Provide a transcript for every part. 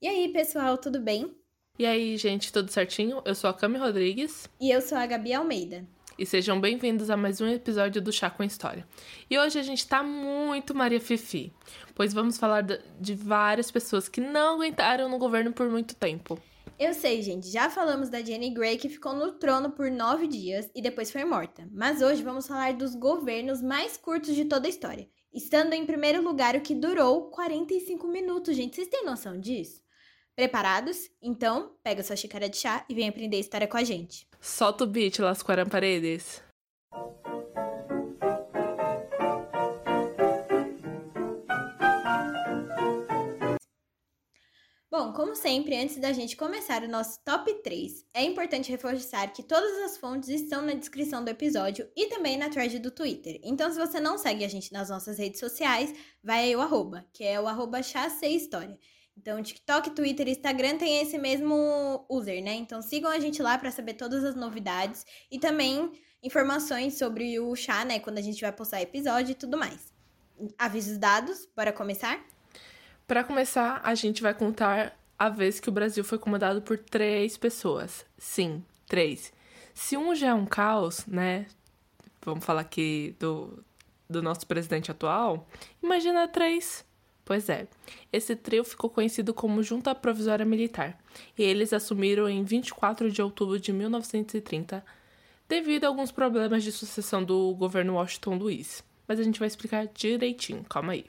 E aí, pessoal, tudo bem? E aí, gente, tudo certinho? Eu sou a Cami Rodrigues. E eu sou a Gabi Almeida. E sejam bem-vindos a mais um episódio do Chá com História. E hoje a gente tá muito Maria Fifi, pois vamos falar de várias pessoas que não aguentaram no governo por muito tempo. Eu sei, gente, já falamos da Jenny Gray que ficou no trono por nove dias e depois foi morta. Mas hoje vamos falar dos governos mais curtos de toda a história. Estando em primeiro lugar o que durou 45 minutos, gente. Vocês têm noção disso? Preparados? Então, pega sua xícara de chá e vem aprender história com a gente. Solta o beat, Las Paredes. Bom, como sempre, antes da gente começar o nosso top 3, é importante reforçar que todas as fontes estão na descrição do episódio e também na thread do Twitter. Então, se você não segue a gente nas nossas redes sociais, vai aí o arroba, que é o arroba História. Então, TikTok, Twitter e Instagram tem esse mesmo user, né? Então, sigam a gente lá para saber todas as novidades e também informações sobre o chá, né? Quando a gente vai postar episódio e tudo mais. Avisos dados, bora começar? Para começar, a gente vai contar a vez que o Brasil foi comandado por três pessoas. Sim, três. Se um já é um caos, né? Vamos falar aqui do, do nosso presidente atual. Imagina três Pois é, esse trio ficou conhecido como Junta Provisória Militar, e eles assumiram em 24 de outubro de 1930, devido a alguns problemas de sucessão do governo Washington Luiz. Mas a gente vai explicar direitinho, calma aí.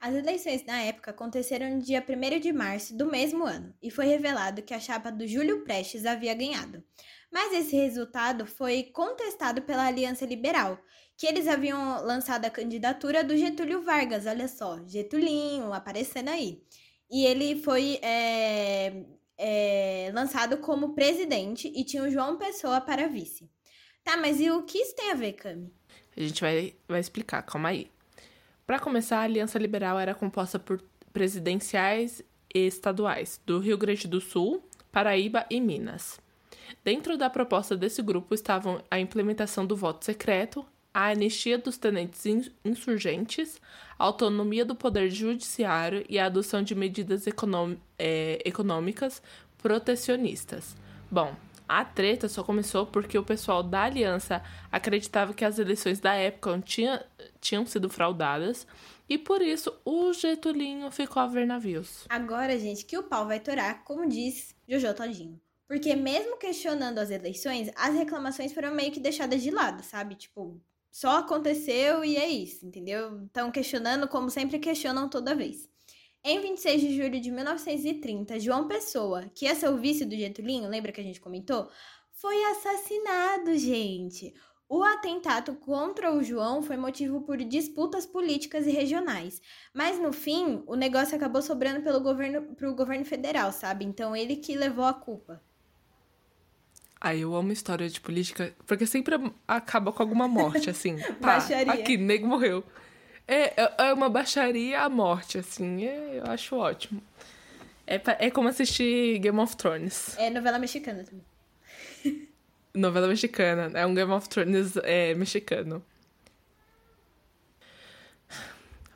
As eleições na época aconteceram no dia 1 de março do mesmo ano, e foi revelado que a chapa do Júlio Prestes havia ganhado. Mas esse resultado foi contestado pela Aliança Liberal, que eles haviam lançado a candidatura do Getúlio Vargas, olha só, Getulinho aparecendo aí. E ele foi é, é, lançado como presidente e tinha o João Pessoa para vice. Tá, mas e o que isso tem a ver, Cami? A gente vai, vai explicar, calma aí. Para começar, a Aliança Liberal era composta por presidenciais e estaduais do Rio Grande do Sul, Paraíba e Minas. Dentro da proposta desse grupo estavam a implementação do voto secreto, a anistia dos tenentes insurgentes, a autonomia do poder judiciário e a adoção de medidas é, econômicas protecionistas. Bom, a treta só começou porque o pessoal da aliança acreditava que as eleições da época tinha, tinham sido fraudadas e por isso o Getulinho ficou a ver navios. Agora, gente, que o pau vai torar, como diz Jojo Todinho. Porque mesmo questionando as eleições, as reclamações foram meio que deixadas de lado, sabe? Tipo, só aconteceu e é isso, entendeu? Estão questionando como sempre questionam toda vez. Em 26 de julho de 1930, João Pessoa, que ia ser o vice do Getulinho, lembra que a gente comentou? Foi assassinado, gente. O atentado contra o João foi motivo por disputas políticas e regionais. Mas no fim, o negócio acabou sobrando pelo governo, pro governo federal, sabe? Então ele que levou a culpa. Ai, eu amo história de política, porque sempre acaba com alguma morte, assim. Pá, baixaria. Aqui, nego morreu. É, é, é uma baixaria à morte, assim. É, eu acho ótimo. É, é como assistir Game of Thrones. É novela mexicana também. novela mexicana. É um Game of Thrones é, mexicano.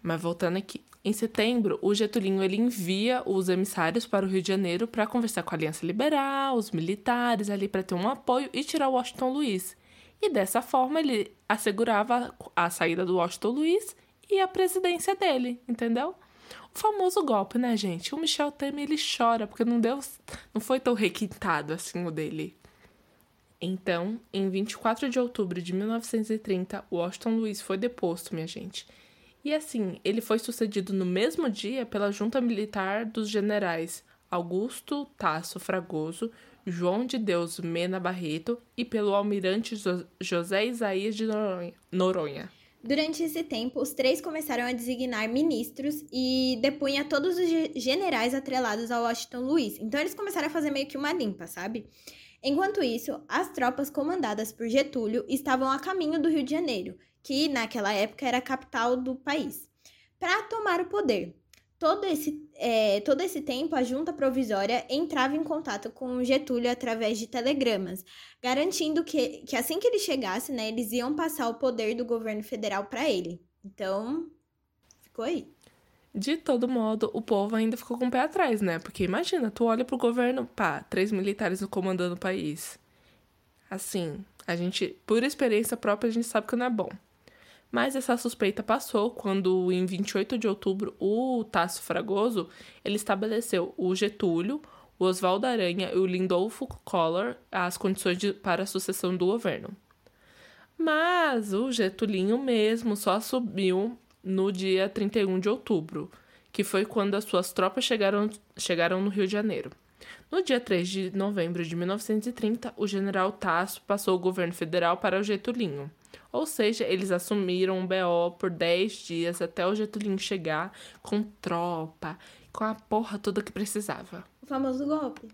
Mas voltando aqui. Em setembro, o Getulinho ele envia os emissários para o Rio de Janeiro para conversar com a Aliança Liberal, os militares ali para ter um apoio e tirar o Washington Luiz. E dessa forma ele assegurava a saída do Washington Luiz e a presidência dele, entendeu? O famoso golpe, né, gente? O Michel Temer ele chora porque não deu, não foi tão requintado assim o dele. Então, em 24 de outubro de 1930, Washington Luiz foi deposto, minha gente. E assim, ele foi sucedido no mesmo dia pela junta militar dos generais Augusto Tasso Fragoso, João de Deus Mena Barreto e pelo almirante José Isaías de Noronha. Durante esse tempo, os três começaram a designar ministros e depunha todos os generais atrelados ao Washington Luiz. Então eles começaram a fazer meio que uma limpa, sabe? Enquanto isso, as tropas comandadas por Getúlio estavam a caminho do Rio de Janeiro que naquela época era a capital do país, para tomar o poder. Todo esse, é, todo esse tempo, a junta provisória entrava em contato com Getúlio através de telegramas, garantindo que, que assim que ele chegasse, né, eles iam passar o poder do governo federal para ele. Então, ficou aí. De todo modo, o povo ainda ficou com o pé atrás, né? Porque imagina, tu olha pro governo, pá, três militares comandando o país. Assim, a gente, por experiência própria, a gente sabe que não é bom. Mas essa suspeita passou quando, em 28 de outubro, o Tasso Fragoso ele estabeleceu o Getúlio, o Oswaldo Aranha e o Lindolfo Collor as condições de, para a sucessão do governo. Mas o Getulinho mesmo só assumiu no dia 31 de outubro, que foi quando as suas tropas chegaram, chegaram no Rio de Janeiro. No dia 3 de novembro de 1930, o general Tasso passou o governo federal para o Getulinho. Ou seja, eles assumiram o BO por 10 dias até o Getulinho chegar com tropa, com a porra toda que precisava. O famoso golpe.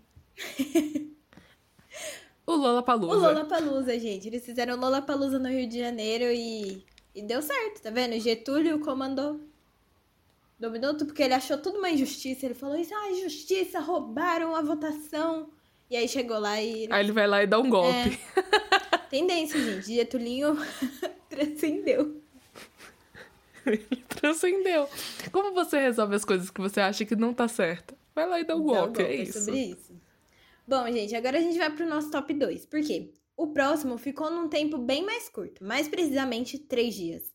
o Lollapalooza. O Lollapalooza, gente. Eles fizeram o Lollapalooza no Rio de Janeiro e, e deu certo, tá vendo? Getúlio comandou. Dominou tudo porque ele achou tudo uma injustiça. Ele falou isso, ah, injustiça, roubaram a votação. E aí chegou lá e... Aí ele vai lá e dá um golpe. É. Tendência, gente. Getulinho transcendeu. transcendeu. Como você resolve as coisas que você acha que não tá certa? Vai lá e dá um golpe, é isso. sobre isso. Bom, gente, agora a gente vai pro nosso top 2. Por quê? O próximo ficou num tempo bem mais curto, mais precisamente três dias.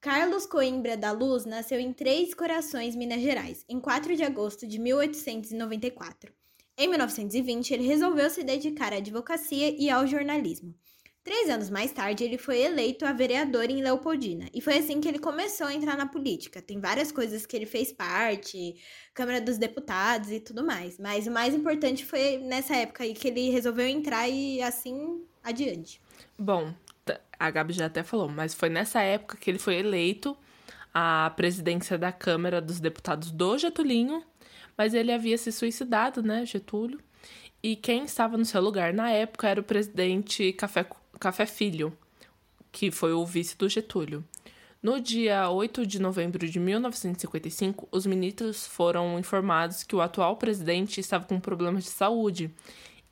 Carlos Coimbra da Luz nasceu em Três Corações, Minas Gerais, em 4 de agosto de 1894. Em 1920, ele resolveu se dedicar à advocacia e ao jornalismo. Três anos mais tarde, ele foi eleito a vereador em Leopoldina. E foi assim que ele começou a entrar na política. Tem várias coisas que ele fez parte, Câmara dos Deputados e tudo mais. Mas o mais importante foi nessa época aí que ele resolveu entrar e assim adiante. Bom, a Gabi já até falou, mas foi nessa época que ele foi eleito à presidência da Câmara dos Deputados do Getulinho. Mas ele havia se suicidado, né, Getúlio? E quem estava no seu lugar na época era o presidente Café Café Filho, que foi o vice do Getúlio. No dia 8 de novembro de 1955, os ministros foram informados que o atual presidente estava com problemas de saúde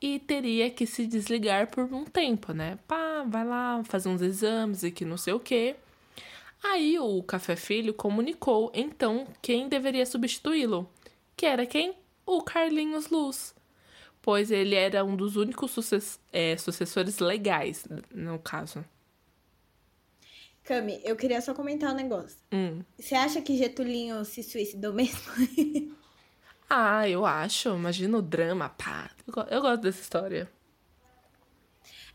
e teria que se desligar por um tempo, né? Pá, vai lá fazer uns exames e que não sei o quê. Aí o Café Filho comunicou então quem deveria substituí-lo, que era quem? O Carlinhos Luz pois ele era um dos únicos sucess é, sucessores legais, no caso. Cami, eu queria só comentar um negócio. Hum. Você acha que Getulinho se suicidou mesmo? ah, eu acho. Imagina o drama, pá. Eu gosto dessa história.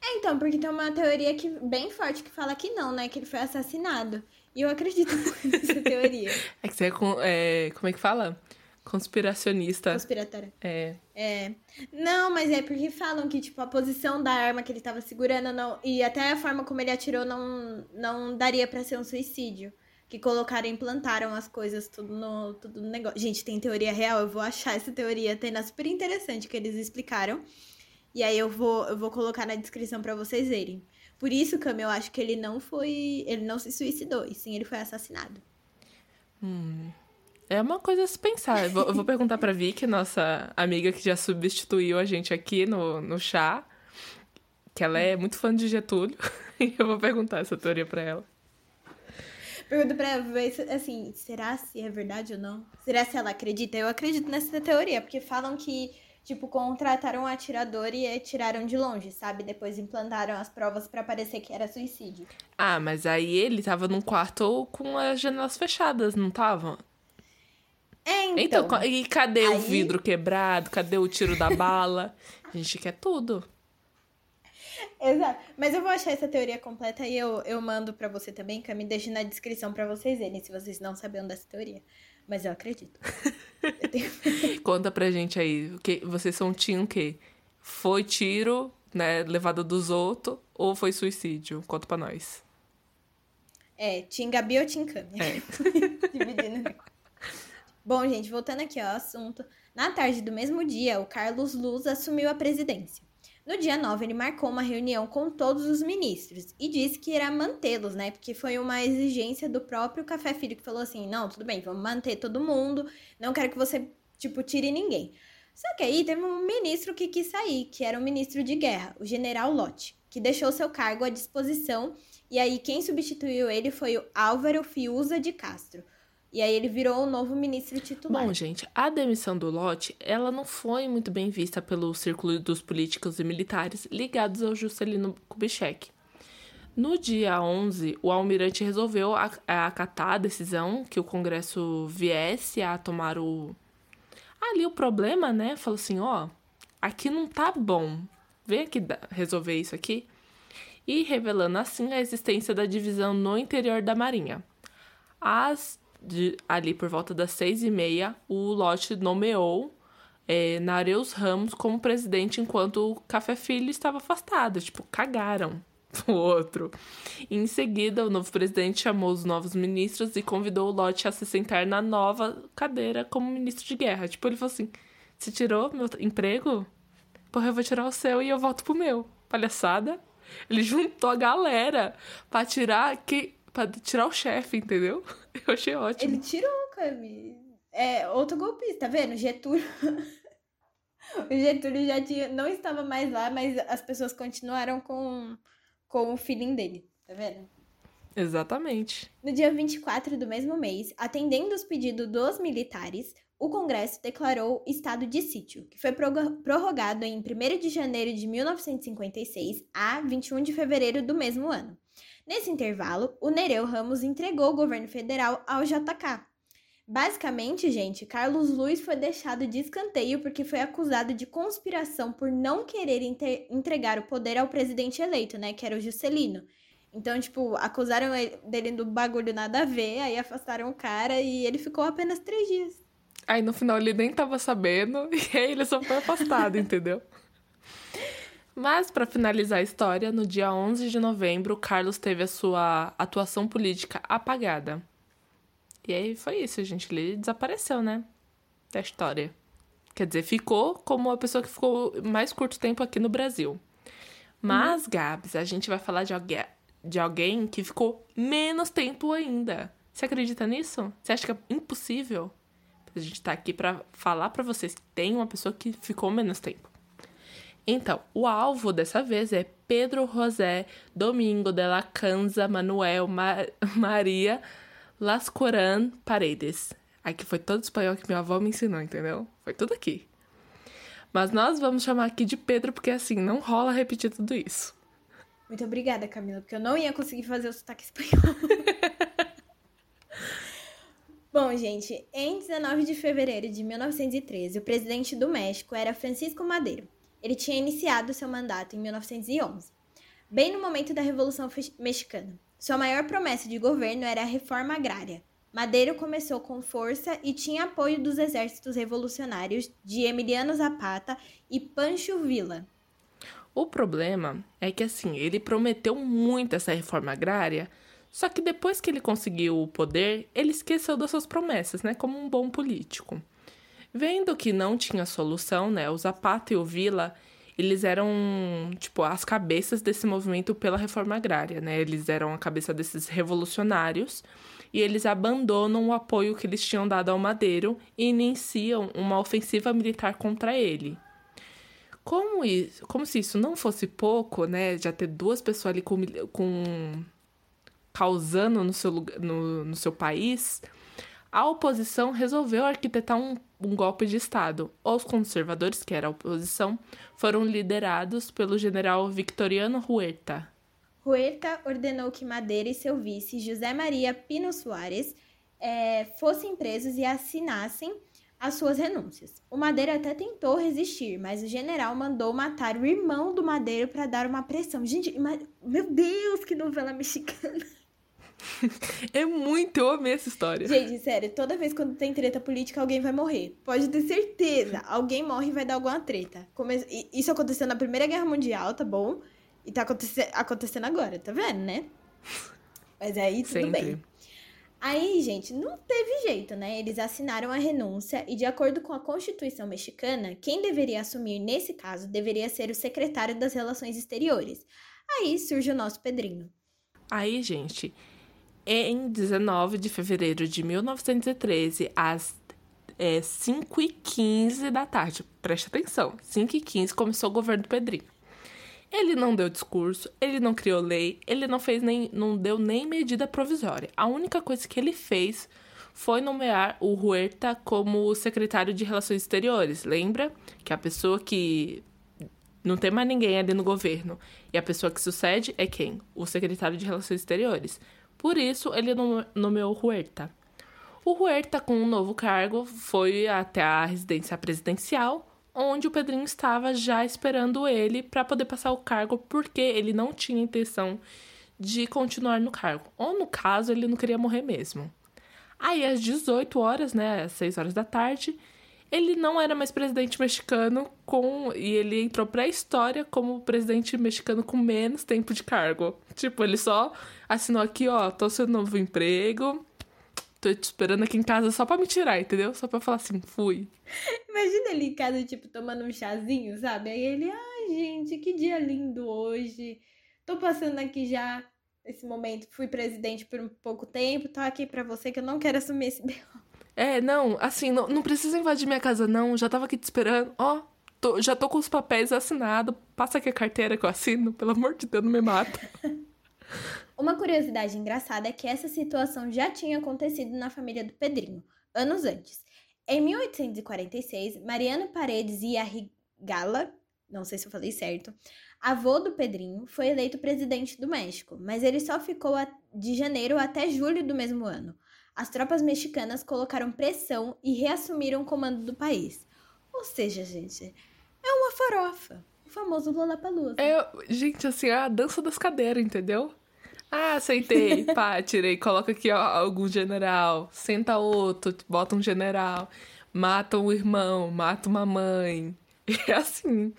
É, então, porque tem uma teoria que, bem forte que fala que não, né? Que ele foi assassinado. E eu acredito nessa teoria. É que você é, com, é. Como é que fala? Conspiracionista. Conspiratória. É. É. Não, mas é porque falam que, tipo, a posição da arma que ele tava segurando não. E até a forma como ele atirou não, não daria para ser um suicídio. Que colocaram e implantaram as coisas tudo no, tudo no negócio. Gente, tem teoria real, eu vou achar essa teoria, tem super interessante que eles explicaram. E aí eu vou, eu vou colocar na descrição para vocês verem. Por isso, Cam, eu acho que ele não foi. Ele não se suicidou, e sim ele foi assassinado. Hum. É uma coisa a se pensar. Vou, vou perguntar pra Vicky, nossa amiga que já substituiu a gente aqui no, no chá, que ela é muito fã de Getúlio, e eu vou perguntar essa teoria pra ela. Pergunta pra ela, assim, será se é verdade ou não? Será se ela acredita? Eu acredito nessa teoria, porque falam que, tipo, contrataram um atirador e atiraram de longe, sabe? Depois implantaram as provas para parecer que era suicídio. Ah, mas aí ele tava num quarto com as janelas fechadas, não tava? É, então. então e cadê aí... o vidro quebrado? Cadê o tiro da bala? A gente quer tudo. Exato. Mas eu vou achar essa teoria completa e eu, eu mando para você também, que me deixe na descrição para vocês verem, se vocês não sabiam dessa teoria. Mas eu acredito. eu tenho... Conta pra gente aí, o que vocês são tinham o quê? Foi tiro, né, levado dos outros, ou foi suicídio? Conta pra nós. É, Tim Gabi ou Tim Cami? É. Dividindo Bom, gente, voltando aqui ao assunto. Na tarde do mesmo dia, o Carlos Luz assumiu a presidência. No dia 9, ele marcou uma reunião com todos os ministros e disse que irá mantê-los, né? Porque foi uma exigência do próprio Café Filho que falou assim: não, tudo bem, vamos manter todo mundo, não quero que você, tipo, tire ninguém. Só que aí teve um ministro que quis sair, que era o ministro de guerra, o general Lott, que deixou seu cargo à disposição. E aí quem substituiu ele foi o Álvaro Fiuza de Castro. E aí ele virou o novo ministro titular. Bom, gente, a demissão do Lott, ela não foi muito bem vista pelo círculo dos políticos e militares ligados ao Juscelino Kubitschek. No dia 11, o almirante resolveu acatar a decisão que o Congresso viesse a tomar o ali o problema, né? Falou assim, ó, aqui não tá bom. Vem aqui resolver isso aqui. E revelando assim a existência da divisão no interior da Marinha. As de, ali por volta das seis e meia, o Lotte nomeou é, Nareus Ramos como presidente enquanto o Café Filho estava afastado. Tipo, cagaram o outro. E em seguida, o novo presidente chamou os novos ministros e convidou o Lotte a se sentar na nova cadeira como ministro de guerra. Tipo, ele falou assim: você tirou meu emprego? Porra, eu vou tirar o seu e eu volto pro meu. Palhaçada. Ele juntou a galera pra tirar que para tirar o chefe, entendeu? Eu achei ótimo. Ele tirou, Cami. É outro golpista, tá vendo? Getúlio. o Getúlio já tinha, não estava mais lá, mas as pessoas continuaram com, com o feeling dele, tá vendo? Exatamente. No dia 24 do mesmo mês, atendendo os pedidos dos militares, o Congresso declarou estado de sítio, que foi prorrogado em 1 de janeiro de 1956 a 21 de fevereiro do mesmo ano. Nesse intervalo, o Nereu Ramos entregou o governo federal ao JK. Basicamente, gente, Carlos Luiz foi deixado de escanteio porque foi acusado de conspiração por não querer entregar o poder ao presidente eleito, né, que era o Juscelino. Então, tipo, acusaram dele do bagulho nada a ver, aí afastaram o cara e ele ficou apenas três dias. Aí no final ele nem tava sabendo e aí ele só foi afastado, entendeu? Mas, para finalizar a história, no dia 11 de novembro, Carlos teve a sua atuação política apagada. E aí foi isso, gente. Ele desapareceu, né? Da história. Quer dizer, ficou como a pessoa que ficou mais curto tempo aqui no Brasil. Mas, hum. Gabs, a gente vai falar de alguém, de alguém que ficou menos tempo ainda. Você acredita nisso? Você acha que é impossível? A gente tá aqui para falar para vocês que tem uma pessoa que ficou menos tempo. Então, o alvo dessa vez é Pedro José Domingo de la Canza Manuel Ma Maria Lascoran Paredes. Aqui foi todo espanhol que minha avó me ensinou, entendeu? Foi tudo aqui. Mas nós vamos chamar aqui de Pedro porque assim, não rola repetir tudo isso. Muito obrigada, Camila, porque eu não ia conseguir fazer o sotaque espanhol. Bom, gente, em 19 de fevereiro de 1913, o presidente do México era Francisco Madero. Ele tinha iniciado seu mandato em 1911, bem no momento da Revolução Mexicana. Sua maior promessa de governo era a reforma agrária. Madeiro começou com força e tinha apoio dos exércitos revolucionários de Emiliano Zapata e Pancho Villa. O problema é que assim, ele prometeu muito essa reforma agrária, só que depois que ele conseguiu o poder, ele esqueceu das suas promessas, né, como um bom político. Vendo que não tinha solução, né, o Zapata e o Villa, eles eram, tipo, as cabeças desse movimento pela reforma agrária, né? Eles eram a cabeça desses revolucionários e eles abandonam o apoio que eles tinham dado ao Madeiro e iniciam uma ofensiva militar contra ele. Como, isso, como se isso não fosse pouco, né? Já ter duas pessoas ali com, com causando no seu, no, no seu país, a oposição resolveu arquitetar um, um, golpe de Estado. Os conservadores, que era a oposição, foram liderados pelo general Victoriano Huerta. Huerta ordenou que Madeira e seu vice, José Maria Pino Soares, é, fossem presos e assinassem as suas renúncias. O Madeira até tentou resistir, mas o general mandou matar o irmão do Madeira para dar uma pressão. Gente, meu Deus, que novela mexicana! é muito, eu amei essa história. Gente, sério, toda vez quando tem treta política, alguém vai morrer. Pode ter certeza. Alguém morre e vai dar alguma treta. Isso aconteceu na Primeira Guerra Mundial, tá bom? E tá acontecendo agora, tá vendo, né? Mas aí tudo Sempre. bem. Aí, gente, não teve jeito, né? Eles assinaram a renúncia e, de acordo com a Constituição mexicana, quem deveria assumir nesse caso deveria ser o secretário das Relações Exteriores. Aí surge o nosso Pedrinho. Aí, gente, em 19 de fevereiro de 1913, às é, 5h15 da tarde. Preste atenção, 5h15 começou o governo do Pedrinho. Ele não deu discurso, ele não criou lei, ele não fez nem, não deu nem medida provisória. A única coisa que ele fez foi nomear o Huerta como secretário de Relações Exteriores. Lembra? Que a pessoa que não tem mais ninguém ali no governo. E a pessoa que sucede é quem? O secretário de Relações Exteriores. Por isso, ele nomeou Huerta. O Huerta, com um novo cargo, foi até a residência presidencial, onde o Pedrinho estava já esperando ele para poder passar o cargo, porque ele não tinha intenção de continuar no cargo. Ou, no caso, ele não queria morrer mesmo. Aí, às 18 horas, né, às 6 horas da tarde, ele não era mais presidente mexicano com e ele entrou para a história como presidente mexicano com menos tempo de cargo. Tipo, ele só assinou aqui, ó, tô seu novo emprego. Tô te esperando aqui em casa só pra me tirar, entendeu? Só pra falar assim, fui. Imagina ele em casa, tipo, tomando um chazinho, sabe? Aí ele, ai, gente, que dia lindo hoje. Tô passando aqui já esse momento. Fui presidente por um pouco tempo, tô aqui pra você que eu não quero assumir esse. É, não, assim, não, não precisa invadir minha casa, não. Já tava aqui te esperando. Ó, tô, já tô com os papéis assinados. Passa aqui a carteira que eu assino. Pelo amor de Deus, não me mata. Uma curiosidade engraçada é que essa situação já tinha acontecido na família do Pedrinho, anos antes. Em 1846, Mariano Paredes e Arrigala, não sei se eu falei certo, avô do Pedrinho, foi eleito presidente do México, mas ele só ficou de janeiro até julho do mesmo ano as tropas mexicanas colocaram pressão e reassumiram o comando do país. Ou seja, gente, é uma farofa. O famoso Lollapalooza. É, gente, assim, é a dança das cadeiras, entendeu? Ah, aceitei, pá, tirei, coloca aqui ó, algum general, senta outro, bota um general, mata um irmão, mata uma mãe. É assim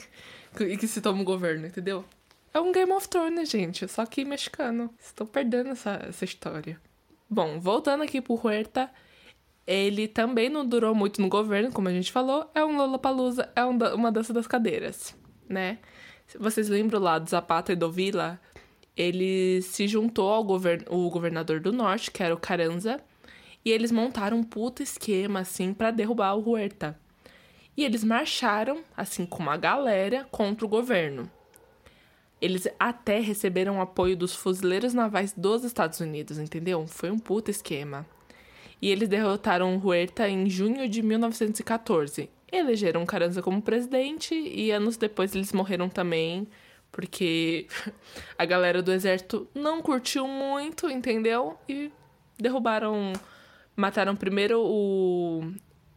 que, que se toma um governo, entendeu? É um Game of Thrones, gente, só que mexicano. Estou perdendo essa, essa história. Bom, voltando aqui pro Huerta, ele também não durou muito no governo, como a gente falou, é um Lollapalooza, é um, uma dança das cadeiras, né? Vocês lembram lá do Zapata e do Vila? Ele se juntou ao govern o governador do norte, que era o Carranza, e eles montaram um puto esquema, assim, para derrubar o Huerta. E eles marcharam, assim, com uma galera contra o governo. Eles até receberam apoio dos fuzileiros navais dos Estados Unidos, entendeu? Foi um puta esquema. E eles derrotaram Huerta em junho de 1914. Elegeram Carranza como presidente e anos depois eles morreram também, porque a galera do exército não curtiu muito, entendeu? E derrubaram. Mataram primeiro o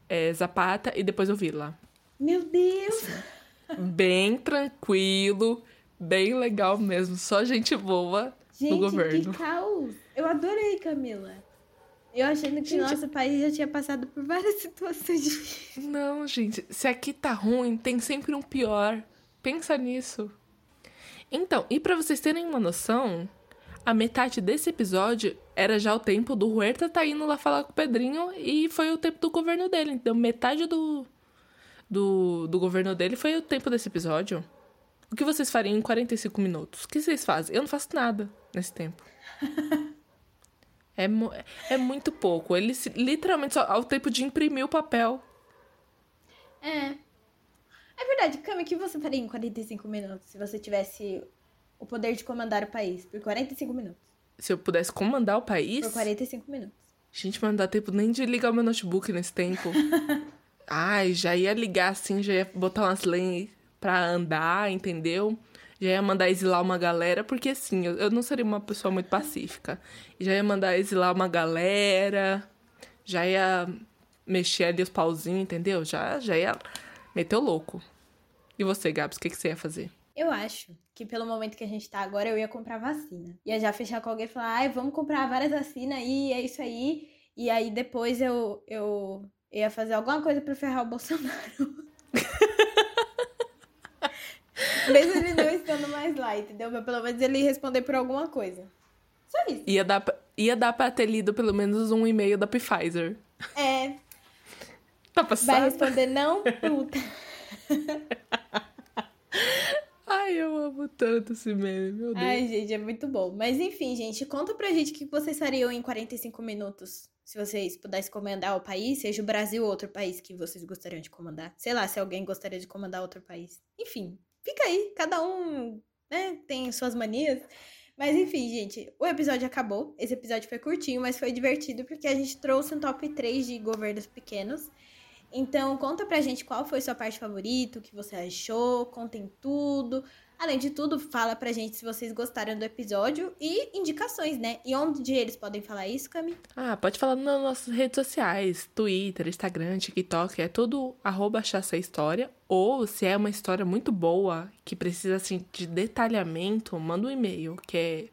é, Zapata e depois o Vila. Meu Deus! Bem tranquilo bem legal mesmo, só gente boa gente, no governo. Que caos! Eu adorei, Camila. Eu achando que gente... nosso país já tinha passado por várias situações difíceis. Não, gente, se aqui tá ruim, tem sempre um pior. Pensa nisso. Então, e para vocês terem uma noção, a metade desse episódio era já o tempo do Huerta tá indo lá falar com o Pedrinho e foi o tempo do governo dele. Então, metade do, do, do governo dele foi o tempo desse episódio. O que vocês fariam em 45 minutos? O que vocês fazem? Eu não faço nada nesse tempo. é, é muito pouco. Ele se, literalmente só ao tempo de imprimir o papel. É. É verdade, Cami, o que você faria em 45 minutos se você tivesse o poder de comandar o país por 45 minutos? Se eu pudesse comandar o país? Por 45 minutos. Gente, mas não dá tempo nem de ligar o meu notebook nesse tempo. Ai, já ia ligar assim, já ia botar umas lentes pra andar, entendeu? Já ia mandar exilar uma galera, porque assim, eu, eu não seria uma pessoa muito pacífica. Já ia mandar exilar uma galera, já ia mexer ali os pauzinhos, entendeu? Já, já ia meter o louco. E você, Gabs, o que, que você ia fazer? Eu acho que pelo momento que a gente tá agora, eu ia comprar vacina. Ia já fechar com alguém e falar, ai, vamos comprar várias vacinas aí, é isso aí. E aí depois eu, eu ia fazer alguma coisa pra ferrar o Bolsonaro. Mesmo ele não estando mais lá, entendeu? Mas pelo menos ele responder por alguma coisa. Só isso. Ia dar, ia dar pra ter lido pelo menos um e-mail da Pfizer. É. Tá passando? Vai responder não, puta. Ai, eu amo tanto esse meme, meu Deus. Ai, gente, é muito bom. Mas enfim, gente, conta pra gente o que vocês fariam em 45 minutos. Se vocês pudessem comandar o país, seja o Brasil ou outro país que vocês gostariam de comandar. Sei lá, se alguém gostaria de comandar outro país. Enfim, fica aí, cada um né, tem suas manias. Mas enfim, gente, o episódio acabou. Esse episódio foi curtinho, mas foi divertido porque a gente trouxe um top 3 de governos pequenos. Então, conta pra gente qual foi sua parte favorita, o que você achou, contem tudo. Além de tudo, fala pra gente se vocês gostaram do episódio e indicações, né? E onde eles podem falar isso, Cami? Ah, pode falar nas nossas redes sociais, Twitter, Instagram, TikTok, é tudo arroba História. Ou se é uma história muito boa, que precisa assim, de detalhamento, manda um e-mail, que é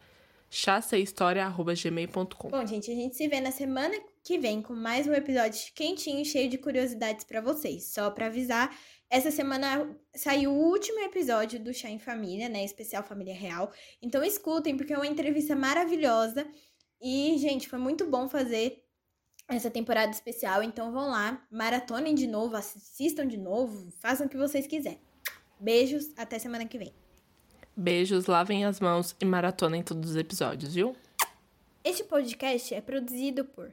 chassahistoria.gmail.com. Bom, gente, a gente se vê na semana que vem com mais um episódio quentinho, cheio de curiosidades para vocês. Só para avisar essa semana saiu o último episódio do Chá em Família, né? Especial Família Real. Então escutem, porque é uma entrevista maravilhosa. E, gente, foi muito bom fazer essa temporada especial. Então vão lá, maratonem de novo, assistam de novo, façam o que vocês quiserem. Beijos, até semana que vem. Beijos, lavem as mãos e maratonem todos os episódios, viu? Este podcast é produzido por